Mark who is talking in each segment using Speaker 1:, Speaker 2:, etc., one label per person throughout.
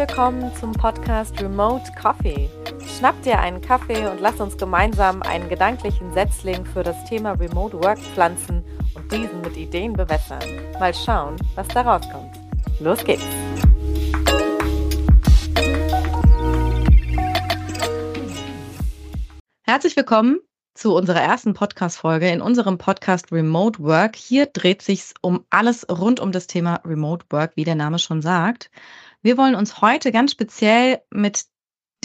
Speaker 1: willkommen zum Podcast Remote Coffee. Schnapp dir einen Kaffee und lass uns gemeinsam einen gedanklichen Setzling für das Thema Remote Work pflanzen und diesen mit Ideen bewässern. Mal schauen, was da rauskommt. Los geht's! Herzlich willkommen zu unserer ersten Podcast-Folge in unserem Podcast Remote Work. Hier dreht sich um alles rund um das Thema Remote Work, wie der Name schon sagt. Wir wollen uns heute ganz speziell mit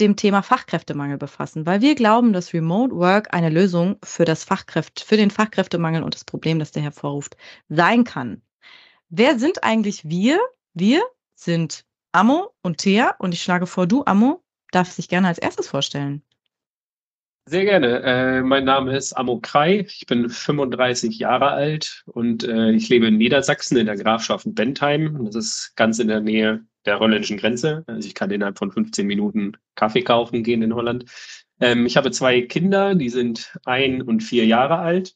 Speaker 1: dem Thema Fachkräftemangel befassen, weil wir glauben, dass Remote Work eine Lösung für das Fachkräfte, für den Fachkräftemangel und das Problem, das der hervorruft, sein kann. Wer sind eigentlich wir? Wir sind Ammo und Thea und ich schlage vor, du, Ammo, darfst dich gerne als erstes vorstellen.
Speaker 2: Sehr gerne. Äh, mein Name ist Ammo Krei. Ich bin 35 Jahre alt und äh, ich lebe in Niedersachsen in der Grafschaft Bentheim. Das ist ganz in der Nähe der holländischen Grenze. Also ich kann innerhalb von 15 Minuten Kaffee kaufen gehen in Holland. Ähm, ich habe zwei Kinder, die sind ein und vier Jahre alt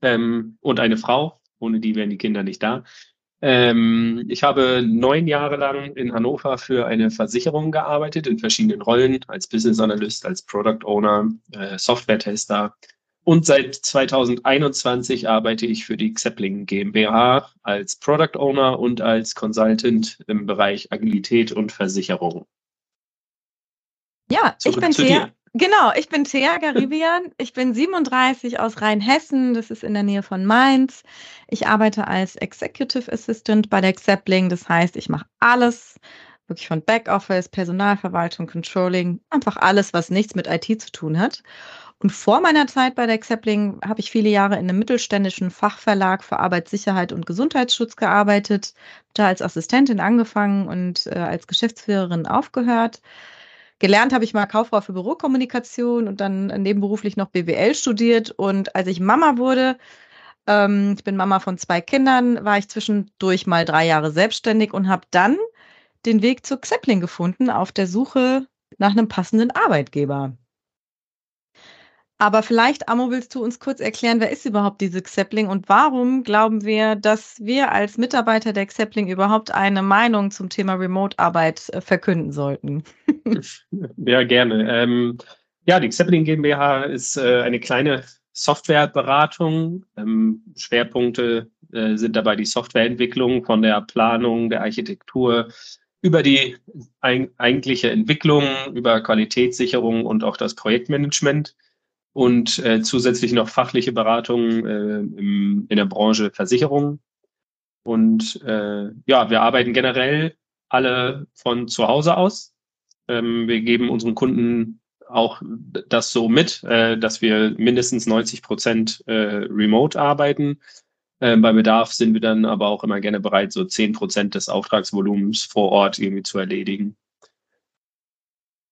Speaker 2: ähm, und eine Frau. Ohne die wären die Kinder nicht da. Ähm, ich habe neun Jahre lang in Hannover für eine Versicherung gearbeitet, in verschiedenen Rollen, als Business Analyst, als Product Owner, äh, Software-Tester und seit 2021 arbeite ich für die Xepling GmbH als Product Owner und als Consultant im Bereich Agilität und Versicherung.
Speaker 1: Ja, Zurück ich bin Thea. Genau, ich bin Thea Garibian. Ich bin 37 aus Rheinhessen. Das ist in der Nähe von Mainz. Ich arbeite als Executive Assistant bei der Xepling. Das heißt, ich mache alles, wirklich von Backoffice, Personalverwaltung, Controlling, einfach alles, was nichts mit IT zu tun hat. Und vor meiner Zeit bei der Xepling habe ich viele Jahre in einem mittelständischen Fachverlag für Arbeitssicherheit und Gesundheitsschutz gearbeitet, da als Assistentin angefangen und äh, als Geschäftsführerin aufgehört. Gelernt habe ich mal Kauffrau für Bürokommunikation und dann nebenberuflich noch BWL studiert. Und als ich Mama wurde, ähm, ich bin Mama von zwei Kindern, war ich zwischendurch mal drei Jahre selbstständig und habe dann den Weg zur Xepling gefunden auf der Suche nach einem passenden Arbeitgeber. Aber vielleicht, Amo, willst du uns kurz erklären, wer ist überhaupt diese Xepling und warum glauben wir, dass wir als Mitarbeiter der Xepling überhaupt eine Meinung zum Thema Remote-Arbeit äh, verkünden sollten?
Speaker 2: ja, gerne. Ähm, ja, die Xepling GmbH ist äh, eine kleine Softwareberatung. Ähm, Schwerpunkte äh, sind dabei die Softwareentwicklung von der Planung, der Architektur über die eigentliche Entwicklung, über Qualitätssicherung und auch das Projektmanagement und äh, zusätzlich noch fachliche Beratung äh, im, in der Branche Versicherung. Und äh, ja, wir arbeiten generell alle von zu Hause aus. Ähm, wir geben unseren Kunden auch das so mit, äh, dass wir mindestens 90 Prozent äh, remote arbeiten. Äh, bei Bedarf sind wir dann aber auch immer gerne bereit, so 10 Prozent des Auftragsvolumens vor Ort irgendwie zu erledigen.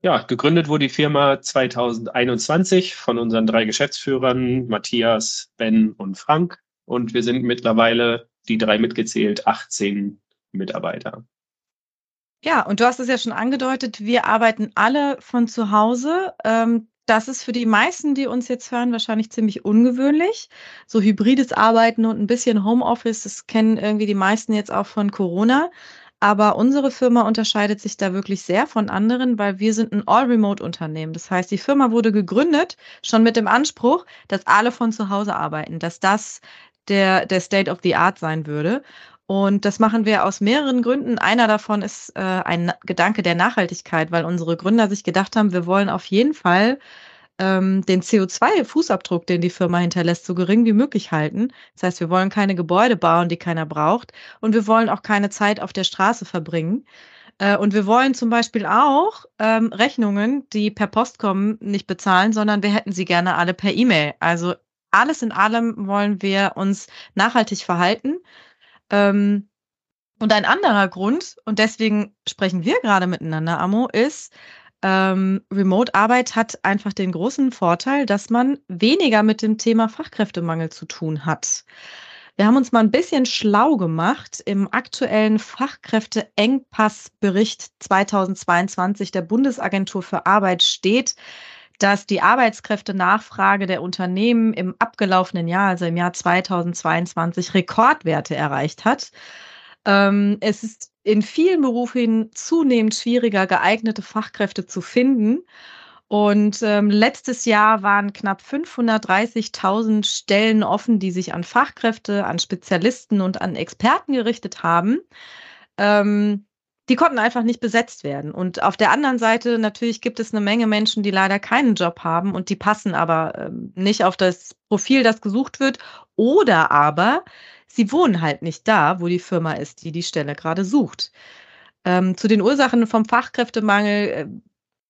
Speaker 2: Ja, gegründet wurde die Firma 2021 von unseren drei Geschäftsführern, Matthias, Ben und Frank. Und wir sind mittlerweile, die drei mitgezählt, 18 Mitarbeiter.
Speaker 1: Ja, und du hast es ja schon angedeutet, wir arbeiten alle von zu Hause. Ähm, das ist für die meisten, die uns jetzt hören, wahrscheinlich ziemlich ungewöhnlich. So hybrides Arbeiten und ein bisschen Homeoffice, das kennen irgendwie die meisten jetzt auch von Corona. Aber unsere Firma unterscheidet sich da wirklich sehr von anderen, weil wir sind ein All-Remote-Unternehmen. Das heißt, die Firma wurde gegründet schon mit dem Anspruch, dass alle von zu Hause arbeiten, dass das der, der State of the Art sein würde. Und das machen wir aus mehreren Gründen. Einer davon ist äh, ein Gedanke der Nachhaltigkeit, weil unsere Gründer sich gedacht haben, wir wollen auf jeden Fall ähm, den CO2-Fußabdruck, den die Firma hinterlässt, so gering wie möglich halten. Das heißt, wir wollen keine Gebäude bauen, die keiner braucht. Und wir wollen auch keine Zeit auf der Straße verbringen. Äh, und wir wollen zum Beispiel auch ähm, Rechnungen, die per Post kommen, nicht bezahlen, sondern wir hätten sie gerne alle per E-Mail. Also alles in allem wollen wir uns nachhaltig verhalten. Ähm, und ein anderer Grund, und deswegen sprechen wir gerade miteinander, Amo, ist, ähm, Remote-Arbeit hat einfach den großen Vorteil, dass man weniger mit dem Thema Fachkräftemangel zu tun hat. Wir haben uns mal ein bisschen schlau gemacht. Im aktuellen Fachkräfteengpassbericht 2022 der Bundesagentur für Arbeit steht, dass die Arbeitskräftenachfrage der Unternehmen im abgelaufenen Jahr, also im Jahr 2022, Rekordwerte erreicht hat. Ähm, es ist in vielen Berufen zunehmend schwieriger, geeignete Fachkräfte zu finden. Und ähm, letztes Jahr waren knapp 530.000 Stellen offen, die sich an Fachkräfte, an Spezialisten und an Experten gerichtet haben. Ähm, die konnten einfach nicht besetzt werden. Und auf der anderen Seite natürlich gibt es eine Menge Menschen, die leider keinen Job haben und die passen aber ähm, nicht auf das Profil, das gesucht wird. Oder aber sie wohnen halt nicht da, wo die Firma ist, die die Stelle gerade sucht. Ähm, zu den Ursachen vom Fachkräftemangel äh,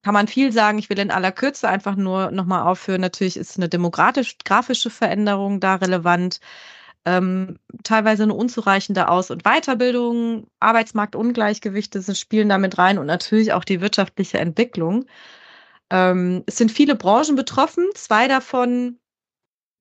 Speaker 1: kann man viel sagen. Ich will in aller Kürze einfach nur nochmal aufführen. Natürlich ist eine demokratisch-grafische Veränderung da relevant. Ähm, teilweise eine unzureichende Aus- und Weiterbildung, Arbeitsmarktungleichgewichte spielen damit rein und natürlich auch die wirtschaftliche Entwicklung. Ähm, es sind viele Branchen betroffen. Zwei davon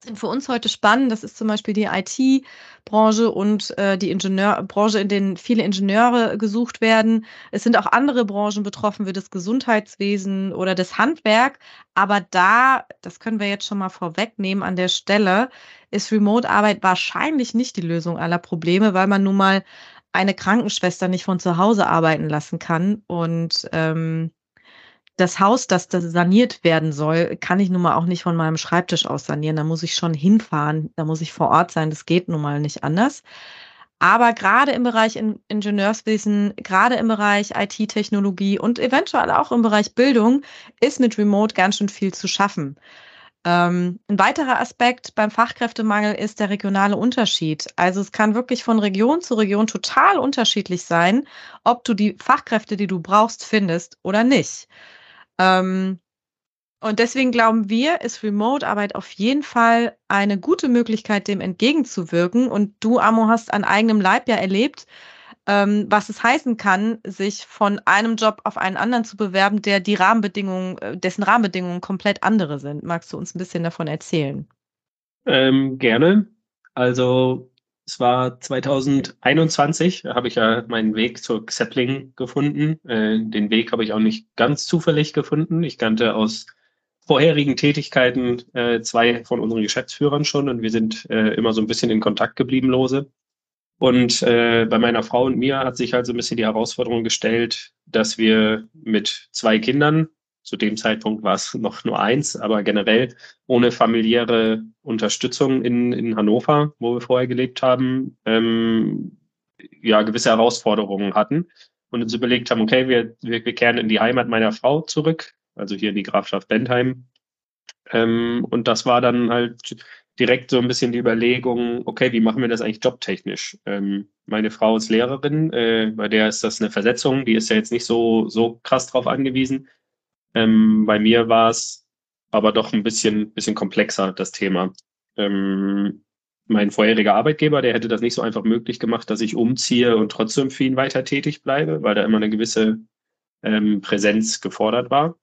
Speaker 1: sind für uns heute spannend. Das ist zum Beispiel die IT-Branche und äh, die Ingenieurbranche, in denen viele Ingenieure gesucht werden. Es sind auch andere Branchen betroffen, wie das Gesundheitswesen oder das Handwerk. Aber da, das können wir jetzt schon mal vorwegnehmen an der Stelle, ist Remote-Arbeit wahrscheinlich nicht die Lösung aller Probleme, weil man nun mal eine Krankenschwester nicht von zu Hause arbeiten lassen kann und ähm, das Haus, das, das saniert werden soll, kann ich nun mal auch nicht von meinem Schreibtisch aus sanieren. Da muss ich schon hinfahren, da muss ich vor Ort sein. Das geht nun mal nicht anders. Aber gerade im Bereich in Ingenieurswesen, gerade im Bereich IT-Technologie und eventuell auch im Bereich Bildung ist mit Remote ganz schön viel zu schaffen. Ähm, ein weiterer Aspekt beim Fachkräftemangel ist der regionale Unterschied. Also es kann wirklich von Region zu Region total unterschiedlich sein, ob du die Fachkräfte, die du brauchst, findest oder nicht. Ähm, und deswegen glauben wir, ist Remote-Arbeit auf jeden Fall eine gute Möglichkeit, dem entgegenzuwirken. Und du, Amo, hast an eigenem Leib ja erlebt, ähm, was es heißen kann, sich von einem Job auf einen anderen zu bewerben, der die Rahmenbedingungen, äh, dessen Rahmenbedingungen komplett andere sind. Magst du uns ein bisschen davon erzählen?
Speaker 2: Ähm, gerne. Also es war 2021, habe ich ja meinen Weg zur Xepling gefunden. Äh, den Weg habe ich auch nicht ganz zufällig gefunden. Ich kannte aus vorherigen Tätigkeiten äh, zwei von unseren Geschäftsführern schon und wir sind äh, immer so ein bisschen in Kontakt geblieben lose. Und äh, bei meiner Frau und mir hat sich halt so ein bisschen die Herausforderung gestellt, dass wir mit zwei Kindern zu dem Zeitpunkt war es noch nur eins, aber generell ohne familiäre Unterstützung in, in Hannover, wo wir vorher gelebt haben, ähm, ja, gewisse Herausforderungen hatten und uns überlegt haben, okay, wir, wir, wir kehren in die Heimat meiner Frau zurück, also hier in die Grafschaft Bentheim. Ähm, und das war dann halt direkt so ein bisschen die Überlegung, okay, wie machen wir das eigentlich jobtechnisch? Ähm, meine Frau ist Lehrerin, äh, bei der ist das eine Versetzung, die ist ja jetzt nicht so, so krass drauf angewiesen. Ähm, bei mir war es aber doch ein bisschen, bisschen komplexer, das Thema. Ähm, mein vorheriger Arbeitgeber, der hätte das nicht so einfach möglich gemacht, dass ich umziehe und trotzdem für ihn weiter tätig bleibe, weil da immer eine gewisse ähm, Präsenz gefordert war.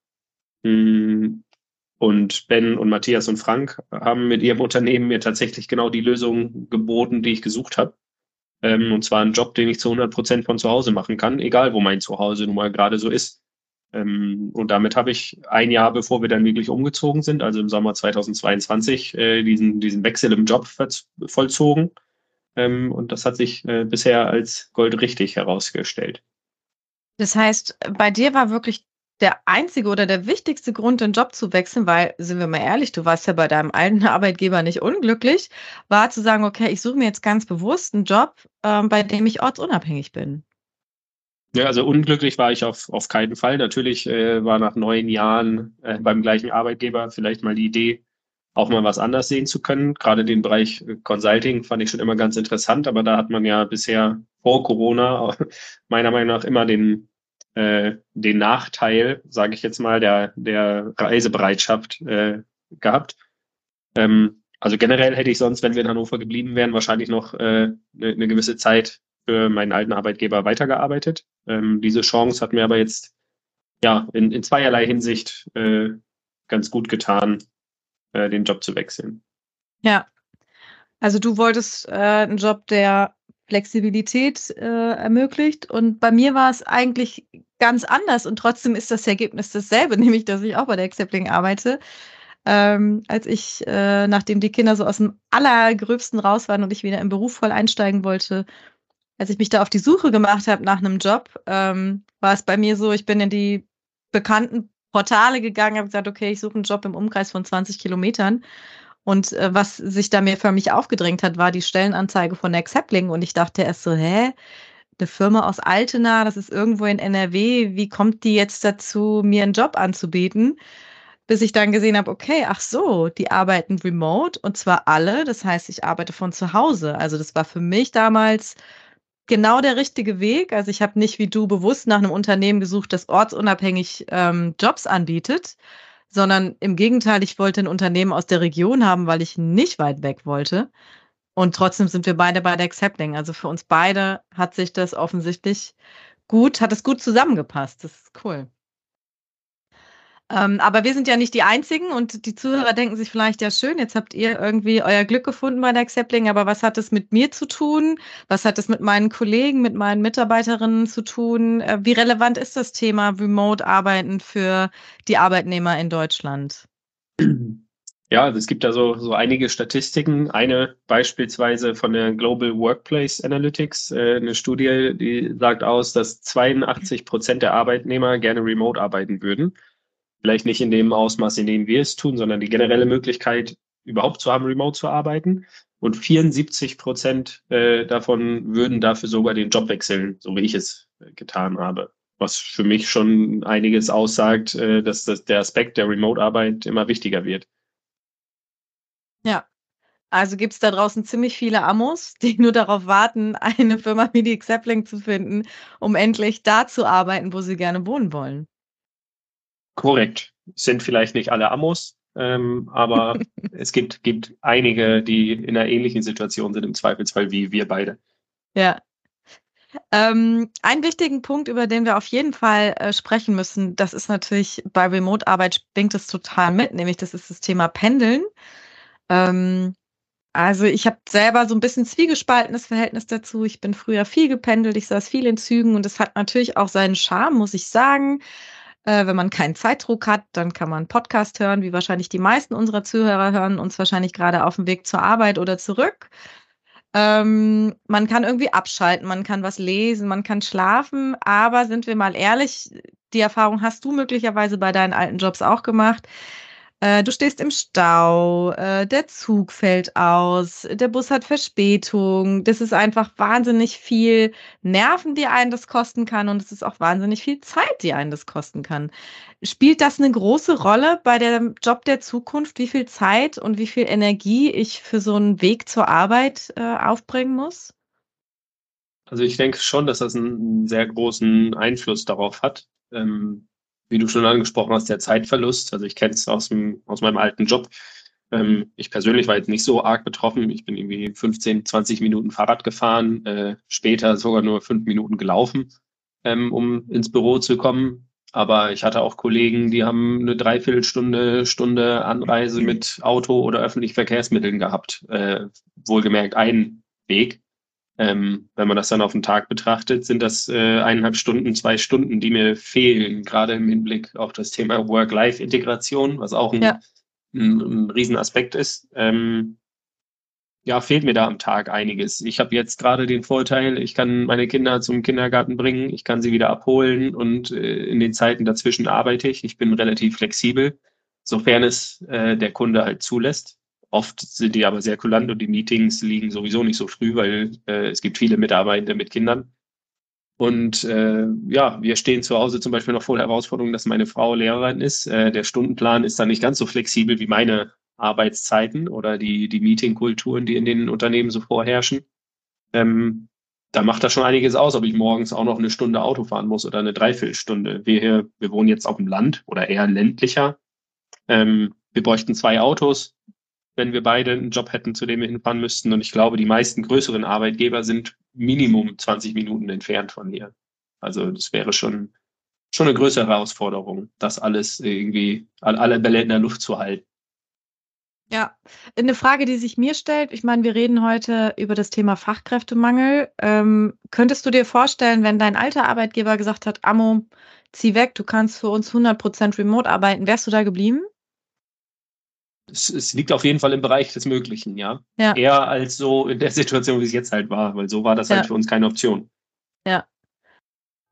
Speaker 2: Mm, und Ben und Matthias und Frank haben mit ihrem Unternehmen mir tatsächlich genau die Lösung geboten, die ich gesucht habe. Ähm, und zwar einen Job, den ich zu 100 Prozent von zu Hause machen kann, egal wo mein Zuhause nun mal gerade so ist. Ähm, und damit habe ich ein Jahr, bevor wir dann wirklich umgezogen sind, also im Sommer 2022, äh, diesen, diesen Wechsel im Job vollzogen. Ähm, und das hat sich äh, bisher als goldrichtig herausgestellt.
Speaker 1: Das heißt, bei dir war wirklich der einzige oder der wichtigste Grund, den Job zu wechseln, weil, sind wir mal ehrlich, du warst ja bei deinem alten Arbeitgeber nicht unglücklich, war zu sagen, okay, ich suche mir jetzt ganz bewusst einen Job, ähm, bei dem ich ortsunabhängig bin.
Speaker 2: Ja, also unglücklich war ich auf, auf keinen Fall. Natürlich äh, war nach neun Jahren äh, beim gleichen Arbeitgeber vielleicht mal die Idee, auch mal was anders sehen zu können. Gerade den Bereich äh, Consulting fand ich schon immer ganz interessant, aber da hat man ja bisher vor Corona meiner Meinung nach immer den, äh, den Nachteil, sage ich jetzt mal, der, der Reisebereitschaft äh, gehabt. Ähm, also generell hätte ich sonst, wenn wir in Hannover geblieben wären, wahrscheinlich noch äh, eine, eine gewisse Zeit für meinen alten Arbeitgeber weitergearbeitet. Ähm, diese Chance hat mir aber jetzt ja in, in zweierlei Hinsicht äh, ganz gut getan, äh, den Job zu wechseln.
Speaker 1: Ja, also du wolltest äh, einen Job, der Flexibilität äh, ermöglicht. Und bei mir war es eigentlich ganz anders und trotzdem ist das Ergebnis dasselbe, nämlich dass ich auch bei der Accepting arbeite. Ähm, als ich, äh, nachdem die Kinder so aus dem Allergröbsten raus waren und ich wieder im Beruf voll einsteigen wollte, als ich mich da auf die Suche gemacht habe nach einem Job, ähm, war es bei mir so, ich bin in die bekannten Portale gegangen, habe gesagt, okay, ich suche einen Job im Umkreis von 20 Kilometern. Und äh, was sich da mir für mich aufgedrängt hat, war die Stellenanzeige von Acceptling. Und ich dachte erst so, hä? Eine Firma aus Altena, das ist irgendwo in NRW. Wie kommt die jetzt dazu, mir einen Job anzubieten? Bis ich dann gesehen habe, okay, ach so, die arbeiten remote und zwar alle. Das heißt, ich arbeite von zu Hause. Also das war für mich damals genau der richtige Weg. Also ich habe nicht wie du bewusst nach einem Unternehmen gesucht, das ortsunabhängig ähm, Jobs anbietet, sondern im Gegenteil, ich wollte ein Unternehmen aus der Region haben, weil ich nicht weit weg wollte. Und trotzdem sind wir beide bei der Accepting. Also für uns beide hat sich das offensichtlich gut, hat es gut zusammengepasst. Das ist cool. Ähm, aber wir sind ja nicht die Einzigen und die Zuhörer denken sich vielleicht, ja schön, jetzt habt ihr irgendwie euer Glück gefunden bei der Accepting, aber was hat es mit mir zu tun? Was hat es mit meinen Kollegen, mit meinen Mitarbeiterinnen zu tun? Äh, wie relevant ist das Thema Remote-Arbeiten für die Arbeitnehmer in Deutschland?
Speaker 2: Ja, also es gibt da so, so einige Statistiken. Eine beispielsweise von der Global Workplace Analytics, äh, eine Studie, die sagt aus, dass 82 Prozent der Arbeitnehmer gerne remote arbeiten würden. Vielleicht nicht in dem Ausmaß, in dem wir es tun, sondern die generelle Möglichkeit, überhaupt zu haben, remote zu arbeiten. Und 74 Prozent äh, davon würden dafür sogar den Job wechseln, so wie ich es äh, getan habe. Was für mich schon einiges aussagt, äh, dass das, der Aspekt der Remote-Arbeit immer wichtiger wird.
Speaker 1: Ja, also gibt es da draußen ziemlich viele Amos, die nur darauf warten, eine Firma wie die Xepling zu finden, um endlich da zu arbeiten, wo sie gerne wohnen wollen.
Speaker 2: Korrekt. Sind vielleicht nicht alle Amos, ähm, aber es gibt, gibt einige, die in einer ähnlichen Situation sind, im Zweifelsfall wie wir beide.
Speaker 1: Ja. Ähm, einen wichtigen Punkt, über den wir auf jeden Fall äh, sprechen müssen, das ist natürlich bei Remote-Arbeit springt es total mit, nämlich das ist das Thema Pendeln. Ähm, also ich habe selber so ein bisschen zwiegespaltenes Verhältnis dazu. Ich bin früher viel gependelt, ich saß viel in Zügen und es hat natürlich auch seinen Charme, muss ich sagen. Äh, wenn man keinen Zeitdruck hat, dann kann man Podcast hören, wie wahrscheinlich die meisten unserer Zuhörer hören uns wahrscheinlich gerade auf dem Weg zur Arbeit oder zurück. Ähm, man kann irgendwie abschalten, man kann was lesen, man kann schlafen, aber sind wir mal ehrlich, die Erfahrung hast du möglicherweise bei deinen alten Jobs auch gemacht. Äh, du stehst im Stau, äh, der Zug fällt aus, der Bus hat Verspätung. Das ist einfach wahnsinnig viel Nerven, die einen das kosten kann und es ist auch wahnsinnig viel Zeit, die einen das kosten kann. Spielt das eine große Rolle bei dem Job der Zukunft, wie viel Zeit und wie viel Energie ich für so einen Weg zur Arbeit äh, aufbringen muss?
Speaker 2: Also ich denke schon, dass das einen sehr großen Einfluss darauf hat. Ähm, wie du schon angesprochen hast, der Zeitverlust. Also ich kenne es aus, aus meinem alten Job. Ähm, ich persönlich war jetzt nicht so arg betroffen. Ich bin irgendwie 15, 20 Minuten Fahrrad gefahren, äh, später sogar nur fünf Minuten gelaufen, ähm, um ins Büro zu kommen. Aber ich hatte auch Kollegen, die haben eine Dreiviertelstunde, Stunde Anreise mit Auto oder öffentlichen Verkehrsmitteln gehabt. Äh, wohlgemerkt ein Weg. Ähm, wenn man das dann auf den Tag betrachtet, sind das äh, eineinhalb Stunden, zwei Stunden, die mir fehlen, gerade im Hinblick auf das Thema Work-Life-Integration, was auch ein, ja. ein, ein Riesenaspekt ist. Ähm, ja, fehlt mir da am Tag einiges. Ich habe jetzt gerade den Vorteil, ich kann meine Kinder zum Kindergarten bringen, ich kann sie wieder abholen und äh, in den Zeiten dazwischen arbeite ich. Ich bin relativ flexibel, sofern es äh, der Kunde halt zulässt. Oft sind die aber sehr kulant und die Meetings liegen sowieso nicht so früh, weil äh, es gibt viele Mitarbeiter mit Kindern. Und äh, ja, wir stehen zu Hause zum Beispiel noch vor der Herausforderung, dass meine Frau Lehrerin ist. Äh, der Stundenplan ist dann nicht ganz so flexibel wie meine Arbeitszeiten oder die, die Meetingkulturen, die in den Unternehmen so vorherrschen. Ähm, da macht das schon einiges aus, ob ich morgens auch noch eine Stunde Auto fahren muss oder eine Dreiviertelstunde. Wir, hier, wir wohnen jetzt auf dem Land oder eher ländlicher. Ähm, wir bräuchten zwei Autos wenn wir beide einen Job hätten, zu dem wir hinfahren müssten. Und ich glaube, die meisten größeren Arbeitgeber sind Minimum 20 Minuten entfernt von hier. Also das wäre schon, schon eine größere Herausforderung, das alles irgendwie, alle Bälle in der Luft zu halten.
Speaker 1: Ja, eine Frage, die sich mir stellt, ich meine, wir reden heute über das Thema Fachkräftemangel. Ähm, könntest du dir vorstellen, wenn dein alter Arbeitgeber gesagt hat, Amo, zieh weg, du kannst für uns 100% remote arbeiten, wärst du da geblieben?
Speaker 2: Es, es, liegt auf jeden Fall im Bereich des Möglichen, ja?
Speaker 1: ja.
Speaker 2: Eher als so in der Situation, wie es jetzt halt war, weil so war das halt ja. halt für uns keine Option.
Speaker 1: Ja.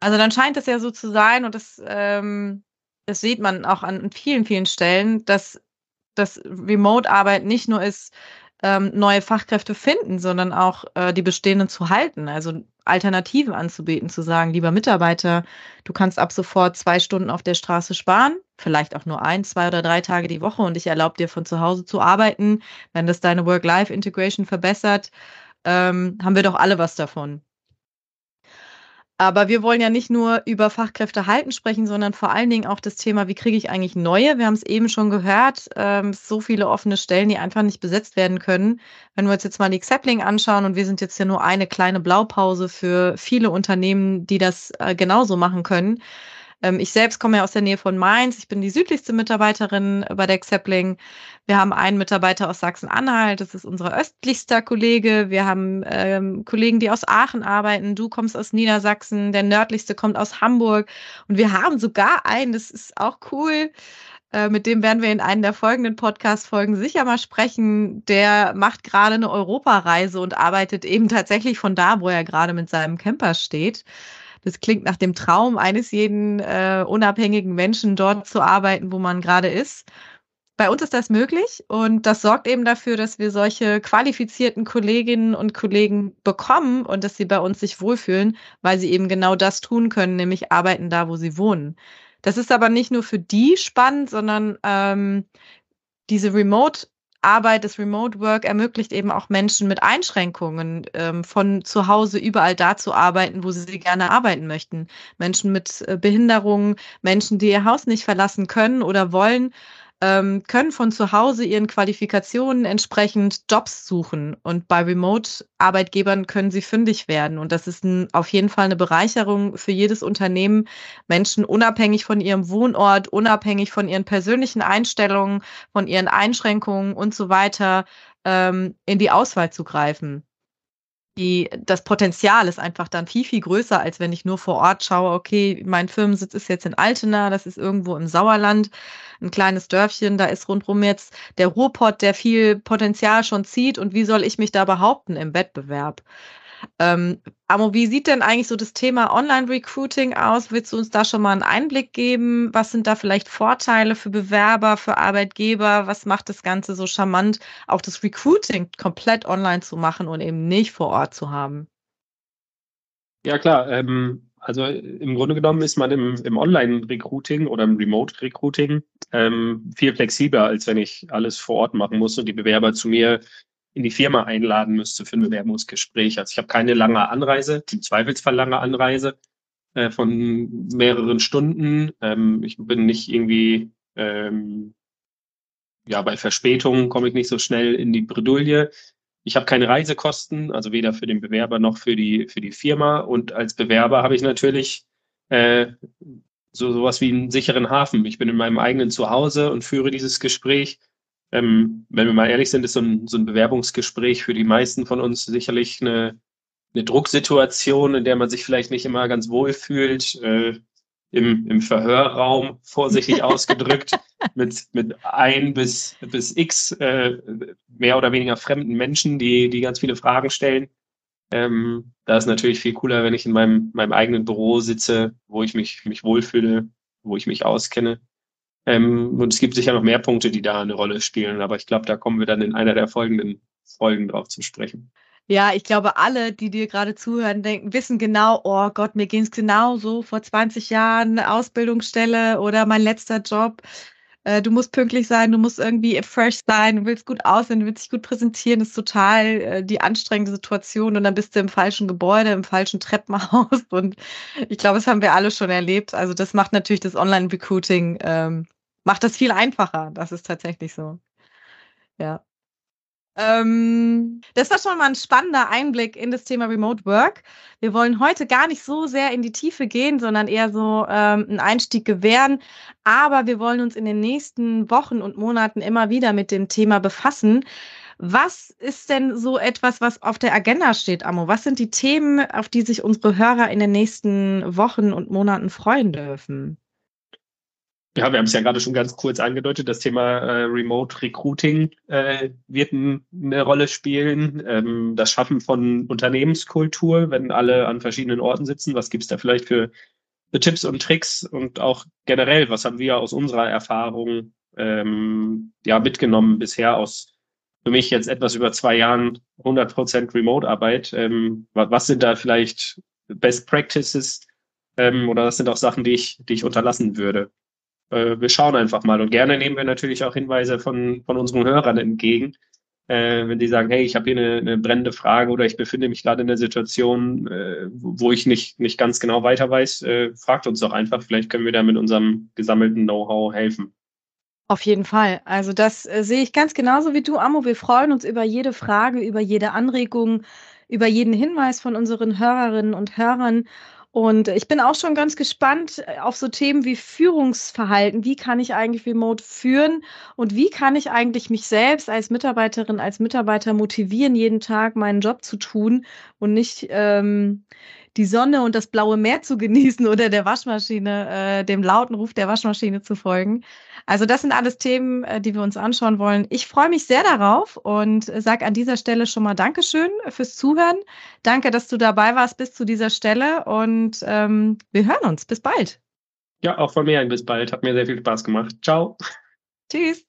Speaker 1: Also dann scheint es ja so zu sein, und das, ähm, das sieht man auch an vielen, vielen Stellen, dass dass Remote-Arbeit nicht nur ist, ähm, neue Fachkräfte finden, sondern auch äh, die bestehenden zu halten, also Alternativen anzubieten, zu sagen, lieber Mitarbeiter, du kannst ab sofort zwei Stunden auf der Straße sparen, vielleicht auch nur ein, zwei oder drei Tage die Woche und ich erlaube dir von zu Hause zu arbeiten. Wenn das deine Work-Life-Integration verbessert, ähm, haben wir doch alle was davon. Aber wir wollen ja nicht nur über Fachkräfte halten sprechen, sondern vor allen Dingen auch das Thema, wie kriege ich eigentlich neue? Wir haben es eben schon gehört, ähm, so viele offene Stellen, die einfach nicht besetzt werden können. Wenn wir uns jetzt mal die Xapling anschauen und wir sind jetzt ja nur eine kleine Blaupause für viele Unternehmen, die das äh, genauso machen können, ich selbst komme ja aus der Nähe von Mainz. Ich bin die südlichste Mitarbeiterin bei der Xepling. Wir haben einen Mitarbeiter aus Sachsen-Anhalt. Das ist unser östlichster Kollege. Wir haben ähm, Kollegen, die aus Aachen arbeiten. Du kommst aus Niedersachsen. Der nördlichste kommt aus Hamburg. Und wir haben sogar einen, das ist auch cool, äh, mit dem werden wir in einem der folgenden Podcast-Folgen sicher mal sprechen. Der macht gerade eine Europareise und arbeitet eben tatsächlich von da, wo er gerade mit seinem Camper steht. Das klingt nach dem Traum eines jeden äh, unabhängigen Menschen, dort zu arbeiten, wo man gerade ist. Bei uns ist das möglich und das sorgt eben dafür, dass wir solche qualifizierten Kolleginnen und Kollegen bekommen und dass sie bei uns sich wohlfühlen, weil sie eben genau das tun können, nämlich arbeiten da, wo sie wohnen. Das ist aber nicht nur für die spannend, sondern ähm, diese Remote Arbeit, das Remote Work ermöglicht eben auch Menschen mit Einschränkungen ähm, von zu Hause überall da zu arbeiten, wo sie gerne arbeiten möchten. Menschen mit äh, Behinderungen, Menschen, die ihr Haus nicht verlassen können oder wollen ähm, können von zu Hause ihren Qualifikationen entsprechend Jobs suchen. Und bei Remote-Arbeitgebern können sie fündig werden. Und das ist ein, auf jeden Fall eine Bereicherung für jedes Unternehmen, Menschen unabhängig von ihrem Wohnort, unabhängig von ihren persönlichen Einstellungen, von ihren Einschränkungen und so weiter ähm, in die Auswahl zu greifen die, das Potenzial ist einfach dann viel, viel größer, als wenn ich nur vor Ort schaue, okay, mein Firmensitz ist jetzt in Altena, das ist irgendwo im Sauerland, ein kleines Dörfchen, da ist rundherum jetzt der Ruhrpott, der viel Potenzial schon zieht und wie soll ich mich da behaupten im Wettbewerb? Ähm, Amo, wie sieht denn eigentlich so das Thema Online-Recruiting aus? Willst du uns da schon mal einen Einblick geben? Was sind da vielleicht Vorteile für Bewerber, für Arbeitgeber? Was macht das Ganze so charmant, auch das Recruiting komplett online zu machen und eben nicht vor Ort zu haben?
Speaker 2: Ja, klar. Ähm, also im Grunde genommen ist man im, im Online-Recruiting oder im Remote-Recruiting ähm, viel flexibler, als wenn ich alles vor Ort machen muss und die Bewerber zu mir in die Firma einladen müsste für ein Bewerbungsgespräch. Also ich habe keine lange Anreise, im Zweifelsfall lange Anreise äh, von mehreren Stunden. Ähm, ich bin nicht irgendwie, ähm, ja, bei Verspätungen komme ich nicht so schnell in die Bredouille. Ich habe keine Reisekosten, also weder für den Bewerber noch für die, für die Firma. Und als Bewerber habe ich natürlich äh, so sowas wie einen sicheren Hafen. Ich bin in meinem eigenen Zuhause und führe dieses Gespräch ähm, wenn wir mal ehrlich sind, ist so ein, so ein Bewerbungsgespräch für die meisten von uns sicherlich eine, eine Drucksituation, in der man sich vielleicht nicht immer ganz wohl fühlt. Äh, im, im Verhörraum, vorsichtig ausgedrückt, mit, mit ein bis, bis x äh, mehr oder weniger fremden Menschen, die, die ganz viele Fragen stellen. Ähm, da ist natürlich viel cooler, wenn ich in meinem, meinem eigenen Büro sitze, wo ich mich, mich wohlfühle, wo ich mich auskenne. Ähm, und es gibt sicher noch mehr Punkte, die da eine Rolle spielen, aber ich glaube, da kommen wir dann in einer der folgenden Folgen drauf zu sprechen.
Speaker 1: Ja, ich glaube, alle, die dir gerade zuhören, denken, wissen genau, oh Gott, mir ging es genau so vor 20 Jahren, Ausbildungsstelle oder mein letzter Job. Äh, du musst pünktlich sein, du musst irgendwie fresh sein, du willst gut aussehen, du willst dich gut präsentieren, das ist total äh, die anstrengende Situation und dann bist du im falschen Gebäude, im falschen Treppenhaus und ich glaube, das haben wir alle schon erlebt. Also das macht natürlich das Online-Recruiting ähm, macht das viel einfacher. Das ist tatsächlich so. Ja. Ähm, das war schon mal ein spannender Einblick in das Thema Remote Work. Wir wollen heute gar nicht so sehr in die Tiefe gehen, sondern eher so ähm, einen Einstieg gewähren. Aber wir wollen uns in den nächsten Wochen und Monaten immer wieder mit dem Thema befassen. Was ist denn so etwas, was auf der Agenda steht, Amo? Was sind die Themen, auf die sich unsere Hörer in den nächsten Wochen und Monaten freuen dürfen?
Speaker 2: Ja, wir haben es ja gerade schon ganz kurz angedeutet. Das Thema äh, Remote Recruiting äh, wird ein, eine Rolle spielen. Ähm, das Schaffen von Unternehmenskultur, wenn alle an verschiedenen Orten sitzen. Was gibt's da vielleicht für, für Tipps und Tricks? Und auch generell, was haben wir aus unserer Erfahrung ähm, ja mitgenommen bisher aus für mich jetzt etwas über zwei Jahren 100% Remote-Arbeit? Ähm, was sind da vielleicht Best Practices? Ähm, oder das sind auch Sachen, die ich, die ich unterlassen würde? Äh, wir schauen einfach mal. Und gerne nehmen wir natürlich auch Hinweise von, von unseren Hörern entgegen. Äh, wenn die sagen, hey, ich habe hier eine, eine brennende Frage oder ich befinde mich gerade in der Situation, äh, wo ich nicht, nicht ganz genau weiter weiß, äh, fragt uns doch einfach. Vielleicht können wir da mit unserem gesammelten Know-how helfen.
Speaker 1: Auf jeden Fall. Also das äh, sehe ich ganz genauso wie du, Amo. Wir freuen uns über jede Frage, über jede Anregung, über jeden Hinweis von unseren Hörerinnen und Hörern. Und ich bin auch schon ganz gespannt äh, auf so Themen wie Führungsverhalten. Wie kann ich eigentlich remote führen? Und wie kann ich eigentlich mich selbst als Mitarbeiterin, als Mitarbeiter motivieren, jeden Tag meinen Job zu tun und nicht ähm, die Sonne und das blaue Meer zu genießen oder der Waschmaschine, äh, dem lauten Ruf der Waschmaschine zu folgen. Also das sind alles Themen, äh, die wir uns anschauen wollen. Ich freue mich sehr darauf und sage an dieser Stelle schon mal Dankeschön fürs Zuhören. Danke, dass du dabei warst bis zu dieser Stelle und ähm, wir hören uns. Bis bald.
Speaker 2: Ja, auch von mir ein bis bald. Hat mir sehr viel Spaß gemacht. Ciao.
Speaker 1: Tschüss.